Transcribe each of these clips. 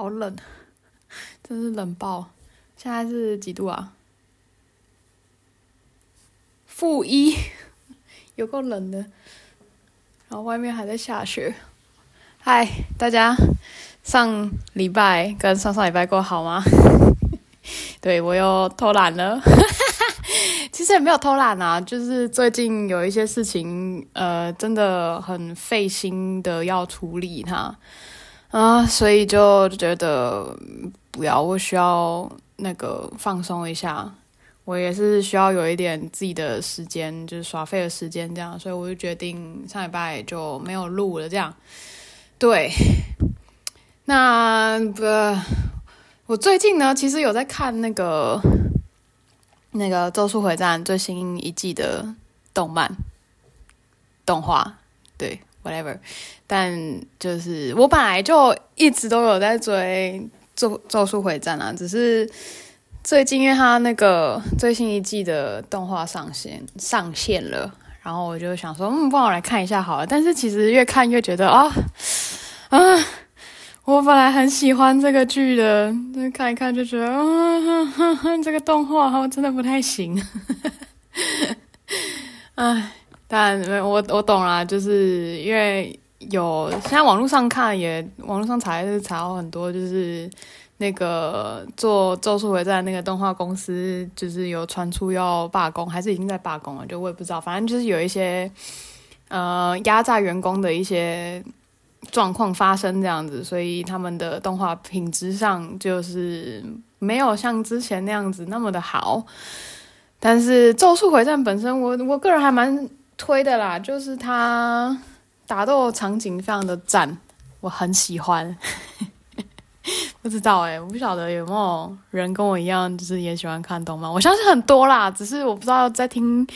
好冷，真是冷爆！现在是几度啊？负一，有够冷的。然后外面还在下雪。嗨，大家，上礼拜跟上上礼拜过好吗？对，我又偷懒了。其实也没有偷懒啊，就是最近有一些事情，呃，真的很费心的要处理它。啊，所以就觉得不要，我需要那个放松一下，我也是需要有一点自己的时间，就是耍废的时间这样，所以我就决定上礼拜就没有录了这样。对，那不，我最近呢，其实有在看那个那个《咒术回战》最新一季的动漫动画，对。whatever，但就是我本来就一直都有在追咒咒术回战啊，只是最近因为他那个最新一季的动画上线上线了，然后我就想说，嗯，帮我来看一下好了。但是其实越看越觉得啊啊，我本来很喜欢这个剧的，看一看就觉得啊，呵呵这个动画好真的不太行，唉。但我我懂啦，就是因为有现在网络上看也网络上查也是查到很多，就是那个做《咒术回战》那个动画公司，就是有传出要罢工，还是已经在罢工了，就我也不知道。反正就是有一些呃压榨员工的一些状况发生这样子，所以他们的动画品质上就是没有像之前那样子那么的好。但是《咒术回战》本身，我我个人还蛮。推的啦，就是他打斗场景非常的赞，我很喜欢。不知道哎、我不晓得有没有人跟我一样，就是也喜欢看动漫。我相信很多啦，只是我不知道在听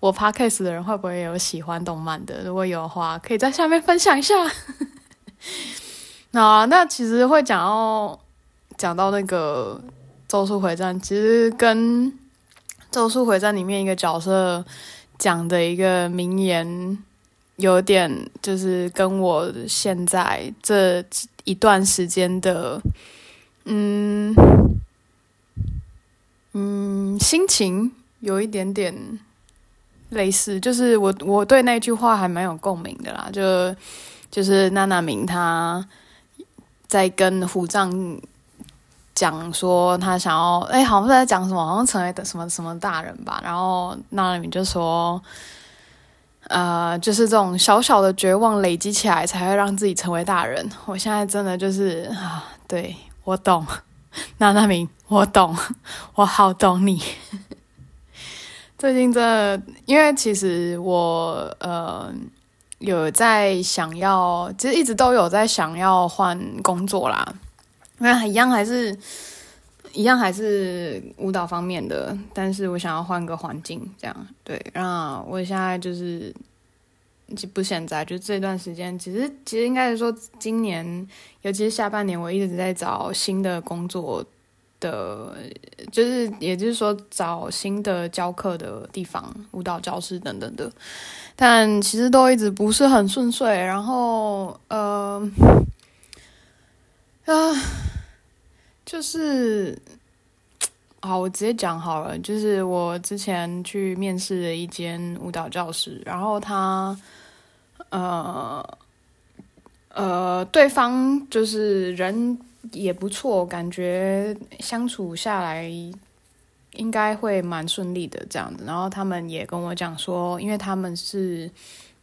我 podcast 的人会不会有喜欢动漫的。如果有的话，可以在下面分享一下。那那其实会讲到讲到那个《咒术回战》，其实跟《咒术回战》里面一个角色。讲的一个名言，有点就是跟我现在这一段时间的，嗯嗯，心情有一点点类似，就是我我对那句话还蛮有共鸣的啦，就就是娜娜明他在跟虎杖。讲说他想要，哎，好像是在讲什么，好像成为什么什么大人吧。然后那里面就说，呃，就是这种小小的绝望累积起来，才会让自己成为大人。我现在真的就是啊，对，我懂，那那明，我懂，我好懂你。最近真的，因为其实我呃有在想要，其实一直都有在想要换工作啦。那一样还是，一样还是舞蹈方面的，但是我想要换个环境，这样对。那我现在就是，不现在，就这段时间，其实其实应该是说，今年尤其是下半年，我一直在找新的工作的，就是也就是说找新的教课的地方，舞蹈教室等等的，但其实都一直不是很顺遂，然后呃。啊，是，好，我直接讲好了。就是我之前去面试了一间舞蹈教室，然后他，呃，呃，对方就是人也不错，感觉相处下来应该会蛮顺利的这样子。然后他们也跟我讲说，因为他们是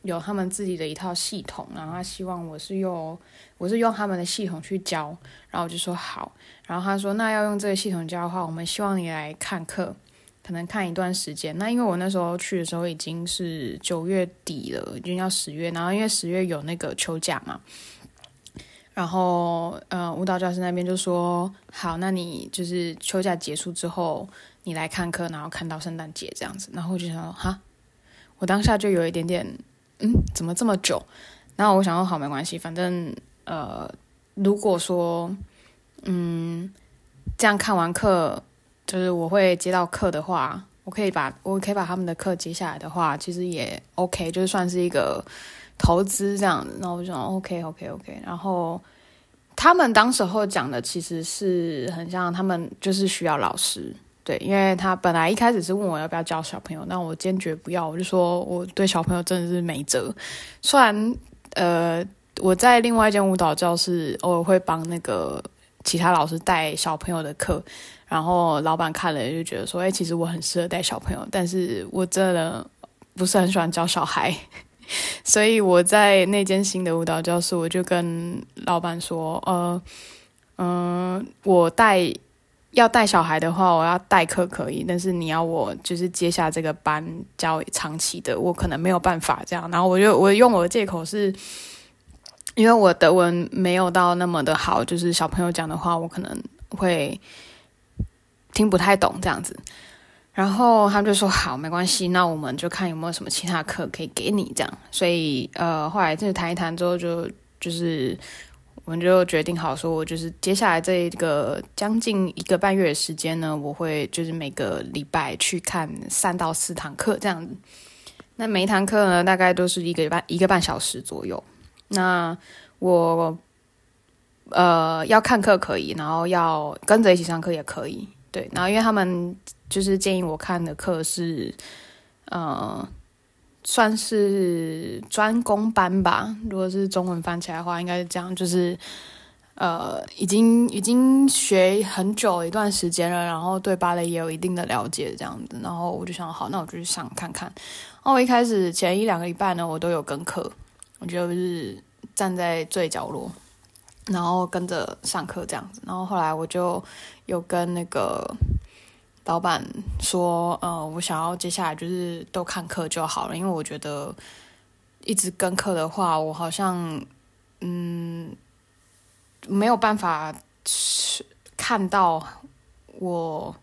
有他们自己的一套系统，然后他希望我是用。我是用他们的系统去教，然后我就说好，然后他说那要用这个系统教的话，我们希望你来看课，可能看一段时间。那因为我那时候去的时候已经是九月底了，已经要十月，然后因为十月有那个秋假嘛，然后呃舞蹈教师那边就说好，那你就是秋假结束之后你来看课，然后看到圣诞节这样子。然后我就想说哈，我当下就有一点点嗯，怎么这么久？然后我想说好，没关系，反正。呃，如果说，嗯，这样看完课，就是我会接到课的话，我可以把我可以把他们的课接下来的话，其实也 OK，就是算是一个投资这样子。然后我就说 OK OK OK，然后他们当时候讲的其实是很像，他们就是需要老师。对，因为他本来一开始是问我要不要教小朋友，那我坚决不要，我就说我对小朋友真的是没辙。虽然呃，我在另外一间舞蹈教室偶尔会帮那个其他老师带小朋友的课，然后老板看了就觉得说，哎，其实我很适合带小朋友，但是我真的不是很喜欢教小孩，所以我在那间新的舞蹈教室，我就跟老板说，呃，嗯、我带。要带小孩的话，我要代课可以，但是你要我就是接下这个班教长期的，我可能没有办法这样。然后我就我用我的借口是，因为我德文没有到那么的好，就是小朋友讲的话，我可能会听不太懂这样子。然后他们就说好，没关系，那我们就看有没有什么其他课可以给你这样。所以呃，后来就是谈一谈之后，就就是。我们就决定好，说我就是接下来这个将近一个半月的时间呢，我会就是每个礼拜去看三到四堂课这样子。那每一堂课呢，大概都是一个半一个半小时左右。那我呃要看课可以，然后要跟着一起上课也可以。对，然后因为他们就是建议我看的课是呃。算是专攻班吧，如果是中文翻起来的话，应该是这样，就是呃，已经已经学很久一段时间了，然后对芭蕾也有一定的了解，这样子，然后我就想，好，那我就去上看看。然后我一开始前一两个礼拜呢，我都有跟课，我就是站在最角落，然后跟着上课这样子，然后后来我就有跟那个。老板说：“呃，我想要接下来就是都看课就好了，因为我觉得一直跟课的话，我好像嗯没有办法看到我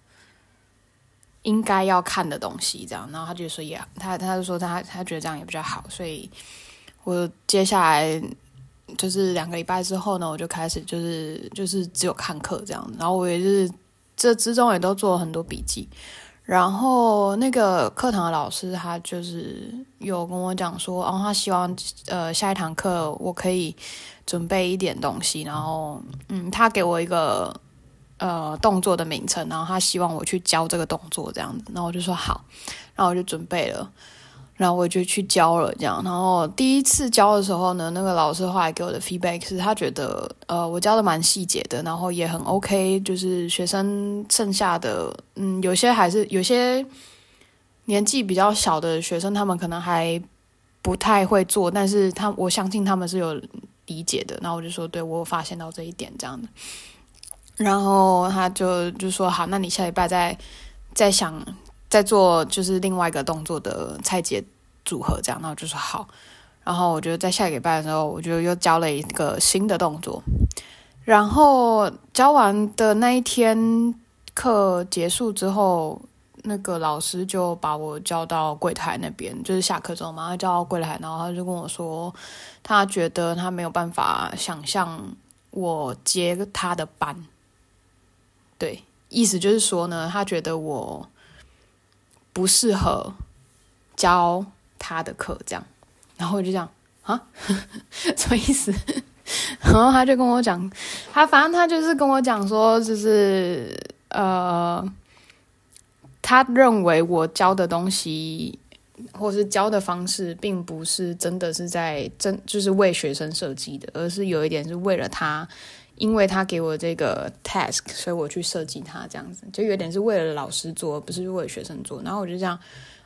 应该要看的东西，这样。然后他就说也，他他就说他他觉得这样也比较好，所以我接下来就是两个礼拜之后呢，我就开始就是就是只有看课这样。然后我也是。”这之中也都做了很多笔记，然后那个课堂的老师他就是有跟我讲说，哦，他希望呃下一堂课我可以准备一点东西，然后嗯，他给我一个呃动作的名称，然后他希望我去教这个动作这样子，然后我就说好，然后我就准备了。然后我就去教了，这样。然后第一次教的时候呢，那个老师后来给我的 feedback 是他觉得，呃，我教的蛮细节的，然后也很 OK。就是学生剩下的，嗯，有些还是有些年纪比较小的学生，他们可能还不太会做，但是他我相信他们是有理解的。然后我就说，对，我有发现到这一点这样的。然后他就就说，好，那你下礼拜再再想。在做就是另外一个动作的拆解组合，这样，然后就说好，然后我觉得在下个礼拜的时候，我就又教了一个新的动作，然后教完的那一天课结束之后，那个老师就把我叫到柜台那边，就是下课之后嘛，他叫到柜台，然后他就跟我说，他觉得他没有办法想象我接他的班，对，意思就是说呢，他觉得我。不适合教他的课，这样，然后我就这样啊，什么意思？然后他就跟我讲，他反正他就是跟我讲说，就是呃，他认为我教的东西或是教的方式，并不是真的是在真就是为学生设计的，而是有一点是为了他。因为他给我这个 task，所以我去设计它，这样子就有点是为了老师做，不是为了学生做。然后我就这样，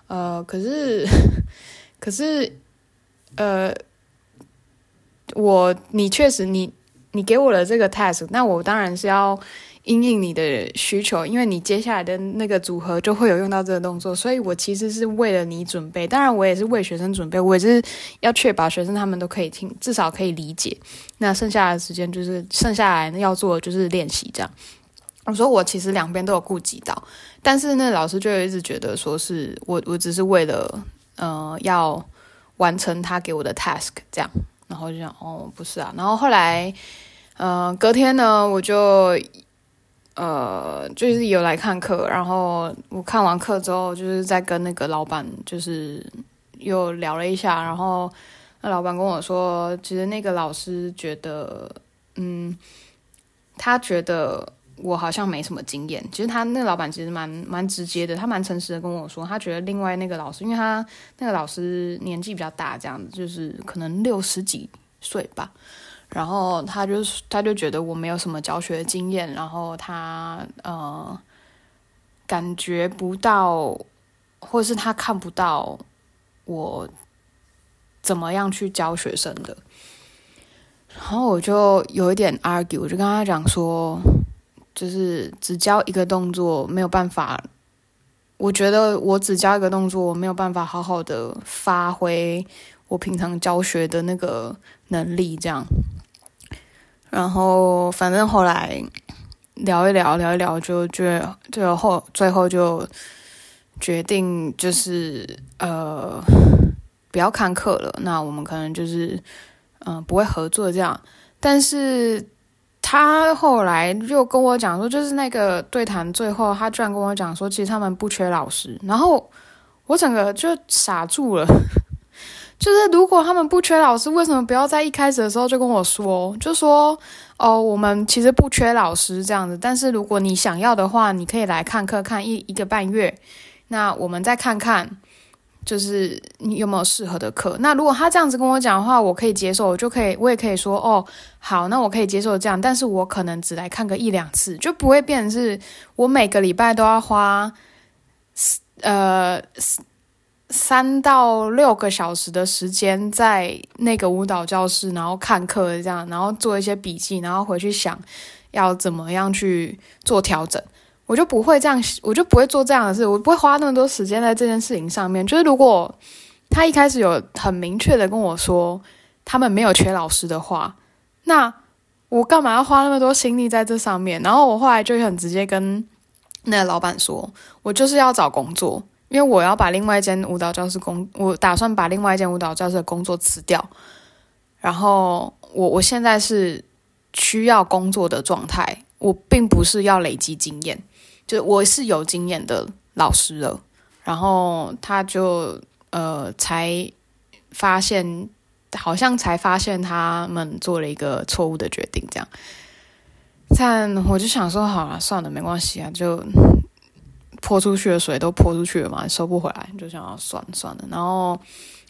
呃，可是，可是，呃，我你确实你你给我了这个 task，那我当然是要。因应你的需求，因为你接下来的那个组合就会有用到这个动作，所以我其实是为了你准备。当然，我也是为学生准备，我也是要确保学生他们都可以听，至少可以理解。那剩下的时间就是剩下来要做的就是练习这样。我说我其实两边都有顾及到，但是那老师就一直觉得说是我我只是为了呃要完成他给我的 task 这样，然后就想哦不是啊，然后后来呃隔天呢我就。呃，就是有来看课，然后我看完课之后，就是在跟那个老板，就是又聊了一下，然后那老板跟我说，其实那个老师觉得，嗯，他觉得我好像没什么经验。其实他那个老板其实蛮蛮直接的，他蛮诚实的跟我说，他觉得另外那个老师，因为他那个老师年纪比较大，这样子就是可能六十几岁吧。然后他就他就觉得我没有什么教学经验，然后他呃感觉不到，或者是他看不到我怎么样去教学生的。然后我就有一点 argue，我就跟他讲说，就是只教一个动作没有办法，我觉得我只教一个动作，我没有办法好好的发挥我平常教学的那个能力，这样。然后，反正后来聊一聊，聊一聊，就就就后最后就决定，就是呃，不要看课了。那我们可能就是嗯、不会合作这样。但是他后来就跟我讲说，就是那个对谈最后，他居然跟我讲说，其实他们不缺老师。然后我整个就傻住了。就是如果他们不缺老师，为什么不要在一开始的时候就跟我说，就说哦，我们其实不缺老师这样子，但是如果你想要的话，你可以来看课看一一个半月，那我们再看看，就是你有没有适合的课。那如果他这样子跟我讲的话，我可以接受，我就可以，我也可以说哦，好，那我可以接受这样，但是我可能只来看个一两次，就不会变成是我每个礼拜都要花，呃。三到六个小时的时间在那个舞蹈教室，然后看课这样，然后做一些笔记，然后回去想要怎么样去做调整。我就不会这样，我就不会做这样的事，我不会花那么多时间在这件事情上面。就是如果他一开始有很明确的跟我说他们没有缺老师的话，那我干嘛要花那么多心力在这上面？然后我后来就很直接跟那个老板说，我就是要找工作。因为我要把另外一间舞蹈教室工，我打算把另外一间舞蹈教室的工作辞掉，然后我我现在是需要工作的状态，我并不是要累积经验，就我是有经验的老师了，然后他就呃才发现，好像才发现他们做了一个错误的决定，这样，但我就想说，好了，算了，没关系啊，就。泼出去的水都泼出去了嘛，收不回来，就想要算算了。然后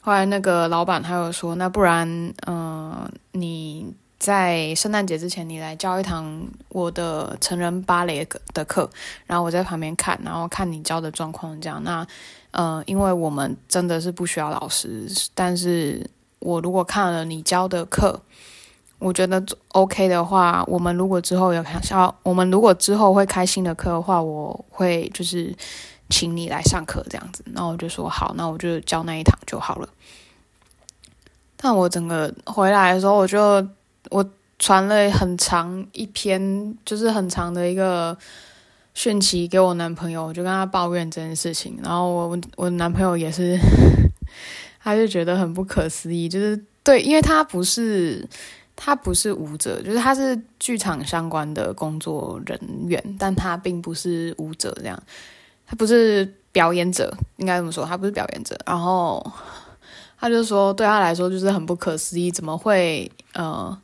后来那个老板他又说，那不然，嗯、你在圣诞节之前，你来教一堂我的成人芭蕾的课，然后我在旁边看，然后看你教的状况这样。那，呃，因为我们真的是不需要老师，但是我如果看了你教的课。我觉得 OK 的话，我们如果之后有想要，我们如果之后会开新的课的话，我会就是请你来上课这样子。然后我就说好，那我就教那一堂就好了。但我整个回来的时候，我就我传了很长一篇，就是很长的一个讯息给我男朋友，我就跟他抱怨这件事情。然后我我男朋友也是，他就觉得很不可思议，就是对，因为他不是。他不是舞者，就是他是剧场相关的工作人员，但他并不是舞者，这样，他不是表演者，应该这么说，他不是表演者。然后他就说，对他来说就是很不可思议，怎么会呃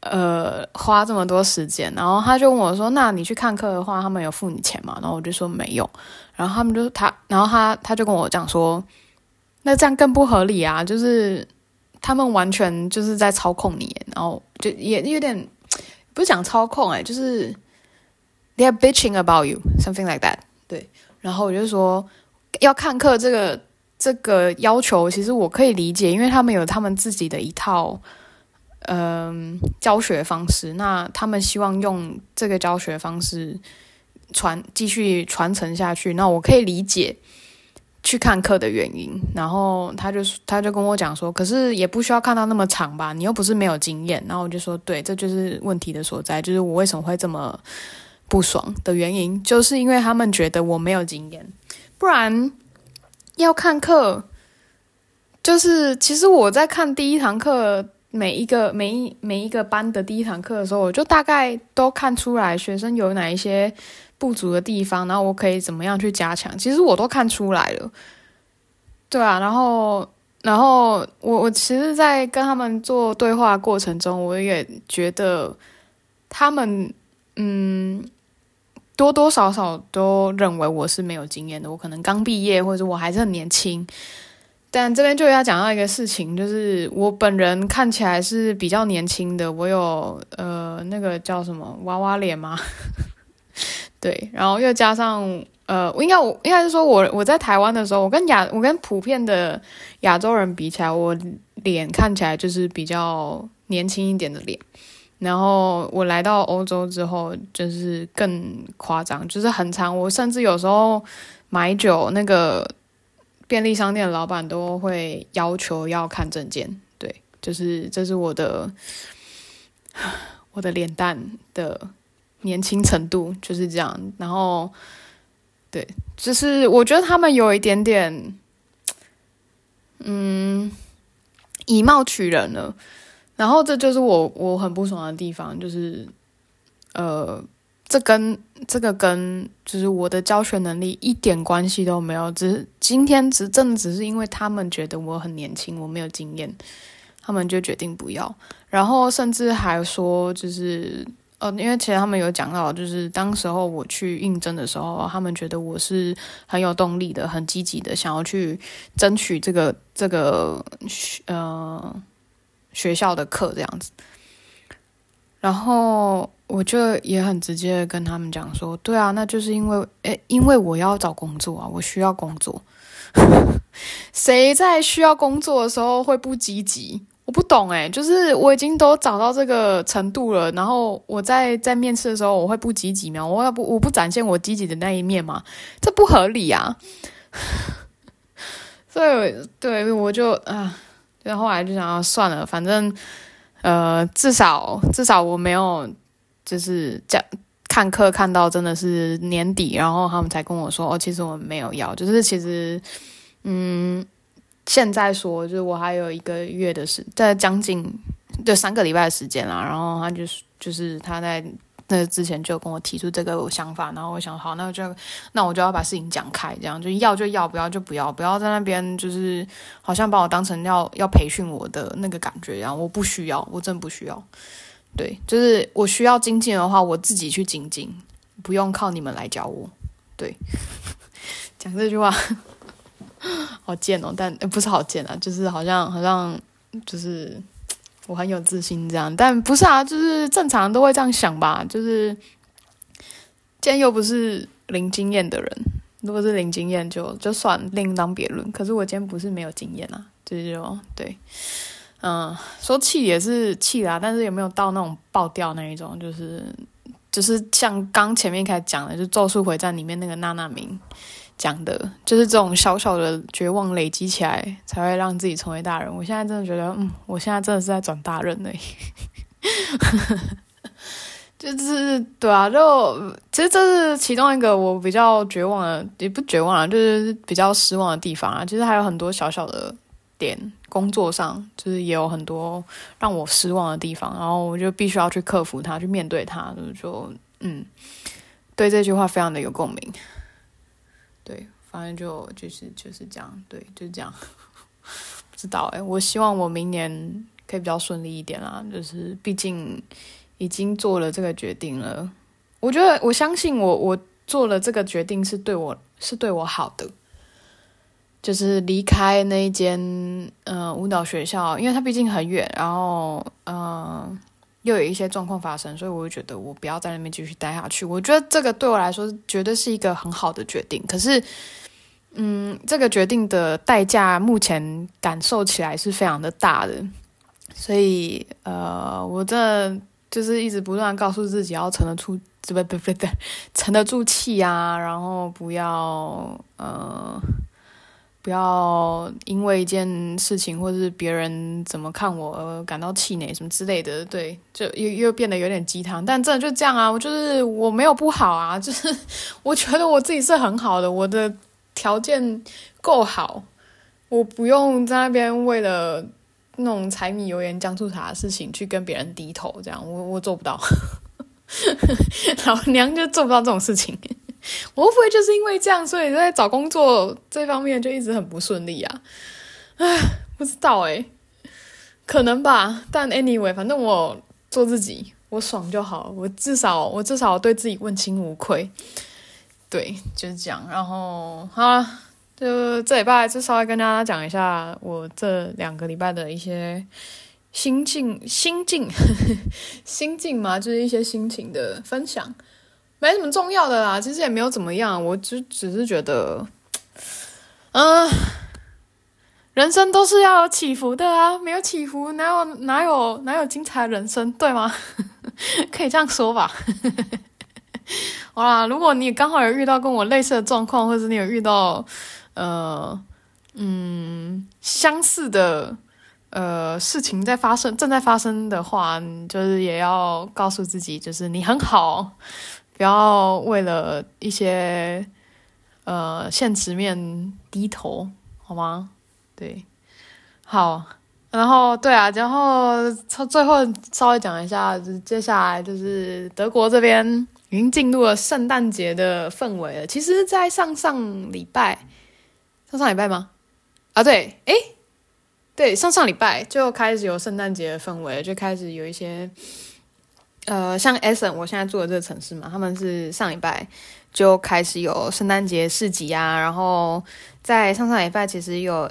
呃花这么多时间？然后他就问我说：“那你去看课的话，他们有付你钱吗？”然后我就说没有。然后他们就他，然后他他就跟我讲说：“那这样更不合理啊，就是。”他们完全就是在操控你，然后就也有点不是讲操控哎，就是 they are bitching about you something like that。对，然后我就说要看课这个这个要求，其实我可以理解，因为他们有他们自己的一套嗯、教学方式，那他们希望用这个教学方式传继续传承下去，那我可以理解。去看课的原因，然后他就他就跟我讲说，可是也不需要看到那么长吧，你又不是没有经验。然后我就说，对，这就是问题的所在，就是我为什么会这么不爽的原因，就是因为他们觉得我没有经验，不然要看课，就是其实我在看第一堂课，每一个每一每一个班的第一堂课的时候，我就大概都看出来学生有哪一些。不足的地方，然后我可以怎么样去加强？其实我都看出来了，对啊。然后然后我我其实，在跟他们做对话过程中，我也觉得他们嗯，多多少少都认为我是没有经验的，我可能刚毕业，或者我还是很年轻。但这边就要讲到一个事情，就是我本人看起来是比较年轻的，我有呃那个叫什么娃娃脸吗？对，然后又加上。呃，我应该我应该是说我，我我在台湾的时候，我跟亚我跟普遍的亚洲人比起来，我脸看起来就是比较年轻一点的脸。然后我来到欧洲之后，就是更夸张，就是很长。我甚至有时候买酒，那个便利商店的老板都会要求要看证件。对，就是这是我的 我的脸蛋的年轻程度就是这样。然后。对，就是我觉得他们有一点点，嗯，以貌取人了。然后这就是我我很不爽的地方，就是，呃，这跟这个跟就是我的教学能力一点关系都没有。只是今天只真的只是因为他们觉得我很年轻，我没有经验，他们就决定不要。然后甚至还说就是。呃，因为其实他们有讲到，就是当时候我去应征的时候，他们觉得我是很有动力的，很积极的，想要去争取这个这个呃学校的课这样子。然后我就也很直接跟他们讲说，对啊，那就是因为，诶，因为我要找工作啊，我需要工作。谁在需要工作的时候会不积极？我不懂诶，就是我已经都找到这个程度了，然后我在在面试的时候我会不积极吗？我要不我不展现我积极的那一面吗？这不合理啊！所以对我就啊，然后来就想要算了，反正呃，至少至少我没有就是讲看课看到真的是年底，然后他们才跟我说哦，其实我没有要，就是其实嗯。现在说，就是我还有一个月的时，在将近就三个礼拜的时间啦。然后他就是就是他在那之前就跟我提出这个想法，然后我想好，那我就那我就要把事情讲开，这样就要就要，不要就不要，不要在那边就是好像把我当成要要培训我的那个感觉一样。我不需要，我真不需要。对，就是我需要精进的话，我自己去精进，不用靠你们来教我。对，讲这句话。好贱哦，但不是好贱啊，就是好像好像就是我很有自信这样，但不是啊，就是正常都会这样想吧，就是既然又不是零经验的人，如果是零经验就就算另当别论。可是我今天不是没有经验啊，就是就对，嗯，说气也是气啦，但是有没有到那种爆掉那一种，就是就是像刚前面开始讲的，就《咒术回战》里面那个娜娜明。讲的就是这种小小的绝望累积起来，才会让自己成为大人。我现在真的觉得，嗯，我现在真的是在转大人嘞。就是对啊，就其实这是其中一个我比较绝望的，也不绝望啊，就是比较失望的地方啊。其实还有很多小小的点，工作上就是也有很多让我失望的地方，然后我就必须要去克服它，去面对它。就就嗯，对这句话非常的有共鸣。对，反正就就是就是这样，对，就这样。不知道哎，我希望我明年可以比较顺利一点啦。就是毕竟已经做了这个决定了，我觉得我相信我我做了这个决定是对我是对我好的。就是离开那一间呃舞蹈学校，因为它毕竟很远，然后嗯。呃又有一些状况发生，所以我就觉得我不要在那边继续待下去。我觉得这个对我来说绝对是一个很好的决定。可是，嗯，这个决定的代价目前感受起来是非常的大的。所以，呃，我这就是一直不断告诉自己要沉得住，不不不不，沉得住气啊，然后不要呃。不要因为一件事情或者是别人怎么看我而感到气馁什么之类的，对，就又又变得有点鸡汤。但真的就这样啊，我就是我没有不好啊，就是我觉得我自己是很好的，我的条件够好，我不用在那边为了那种柴米油盐酱醋茶的事情去跟别人低头，这样我我做不到，老娘就做不到这种事情。我会不会就是因为这样，所以在找工作这方面就一直很不顺利啊？唉，不知道诶，可能吧。但 anyway，反正我做自己，我爽就好。我至少我至少对自己问心无愧。对，就是这样。然后好了，就这礼拜就稍微跟大家讲一下我这两个礼拜的一些心境、心境、心境嘛，就是一些心情的分享，没什么重要的啦。其实也没有怎么样，我只只是觉得，嗯、人生都是要有起伏的啊，没有起伏，哪有哪有哪有精彩的人生，对吗？可以这样说吧。好啦，如果你刚好有遇到跟我类似的状况，或者你有遇到呃嗯相似的呃事情在发生，正在发生的话，就是也要告诉自己，就是你很好，不要为了一些呃现实面低头，好吗？对，好，然后对啊，然后最后稍微讲一下，就接下来就是德国这边。已经进入了圣诞节的氛围了。其实，在上上礼拜，上上礼拜吗？啊，对，诶，对，上上礼拜就开始有圣诞节的氛围，就开始有一些，呃，像 Essen，我现在住的这个城市嘛，他们是上礼拜就开始有圣诞节市集啊。然后在上上礼拜，其实有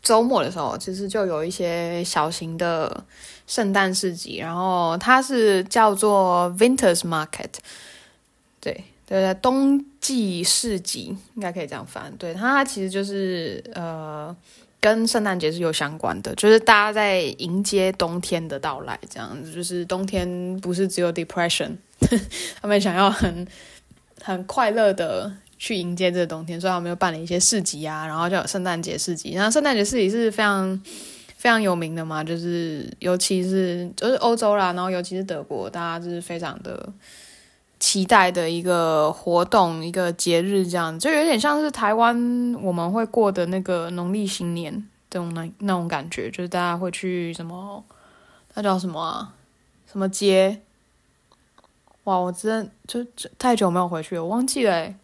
周末的时候，其实就有一些小型的圣诞市集，然后它是叫做 Winters Market。对对，冬季市集应该可以这样翻。对，它其实就是呃，跟圣诞节是有相关的，就是大家在迎接冬天的到来，这样子。就是冬天不是只有 depression，他们想要很很快乐的去迎接这个冬天，所以他们又办了一些市集啊，然后就有圣诞节市集。然后圣诞节市集是非常非常有名的嘛，就是尤其是就是欧洲啦，然后尤其是德国，大家就是非常的。期待的一个活动，一个节日，这样就有点像是台湾我们会过的那个农历新年这种那那种感觉，就是大家会去什么，那叫什么啊？什么街？哇，我真的就就太久没有回去了，我忘记了。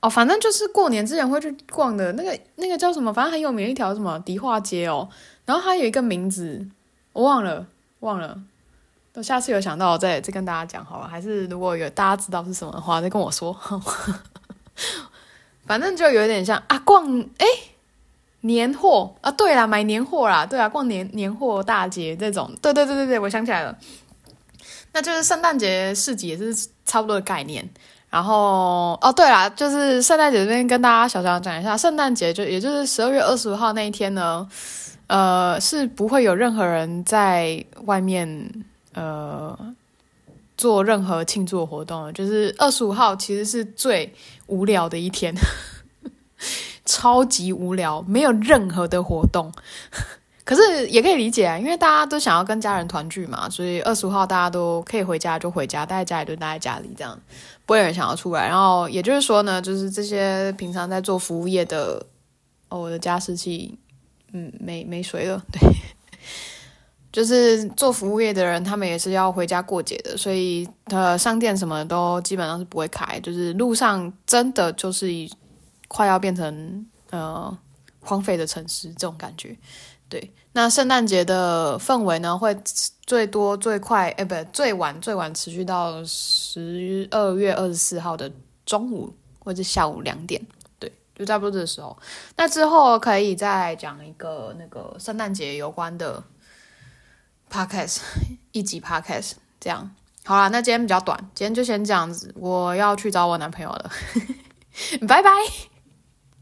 哦，反正就是过年之前会去逛的那个那个叫什么？反正很有名一条什么迪化街哦，然后它有一个名字，我忘了，忘了。等下次有想到，我再再跟大家讲好了。还是如果有大家知道是什么的话，再跟我说。反正就有点像啊，逛诶年货啊，对啦，买年货啦，对啊，逛年年货大街这种。对对对对对，我想起来了，那就是圣诞节市集也是差不多的概念。然后哦，对啦，就是圣诞节这边跟大家小小讲一下，圣诞节就也就是十二月二十五号那一天呢，呃，是不会有任何人在外面。呃，做任何庆祝活动，就是二十五号其实是最无聊的一天，超级无聊，没有任何的活动。可是也可以理解啊，因为大家都想要跟家人团聚嘛，所以二十五号大家都可以回家就回家，待在家里就待在家里，这样不会有人想要出来。然后也就是说呢，就是这些平常在做服务业的，哦，我的加湿器，嗯，没没水了，对。就是做服务业的人，他们也是要回家过节的，所以呃，商店什么都基本上是不会开。就是路上真的就是快要变成呃荒废的城市这种感觉。对，那圣诞节的氛围呢，会最多最快，哎，不，最晚最晚持续到十二月二十四号的中午或者下午两点。对，就差不多这时候。那之后可以再讲一个那个圣诞节有关的。Podcast 一集 Podcast 这样好啦，那今天比较短，今天就先这样子，我要去找我男朋友了，拜拜。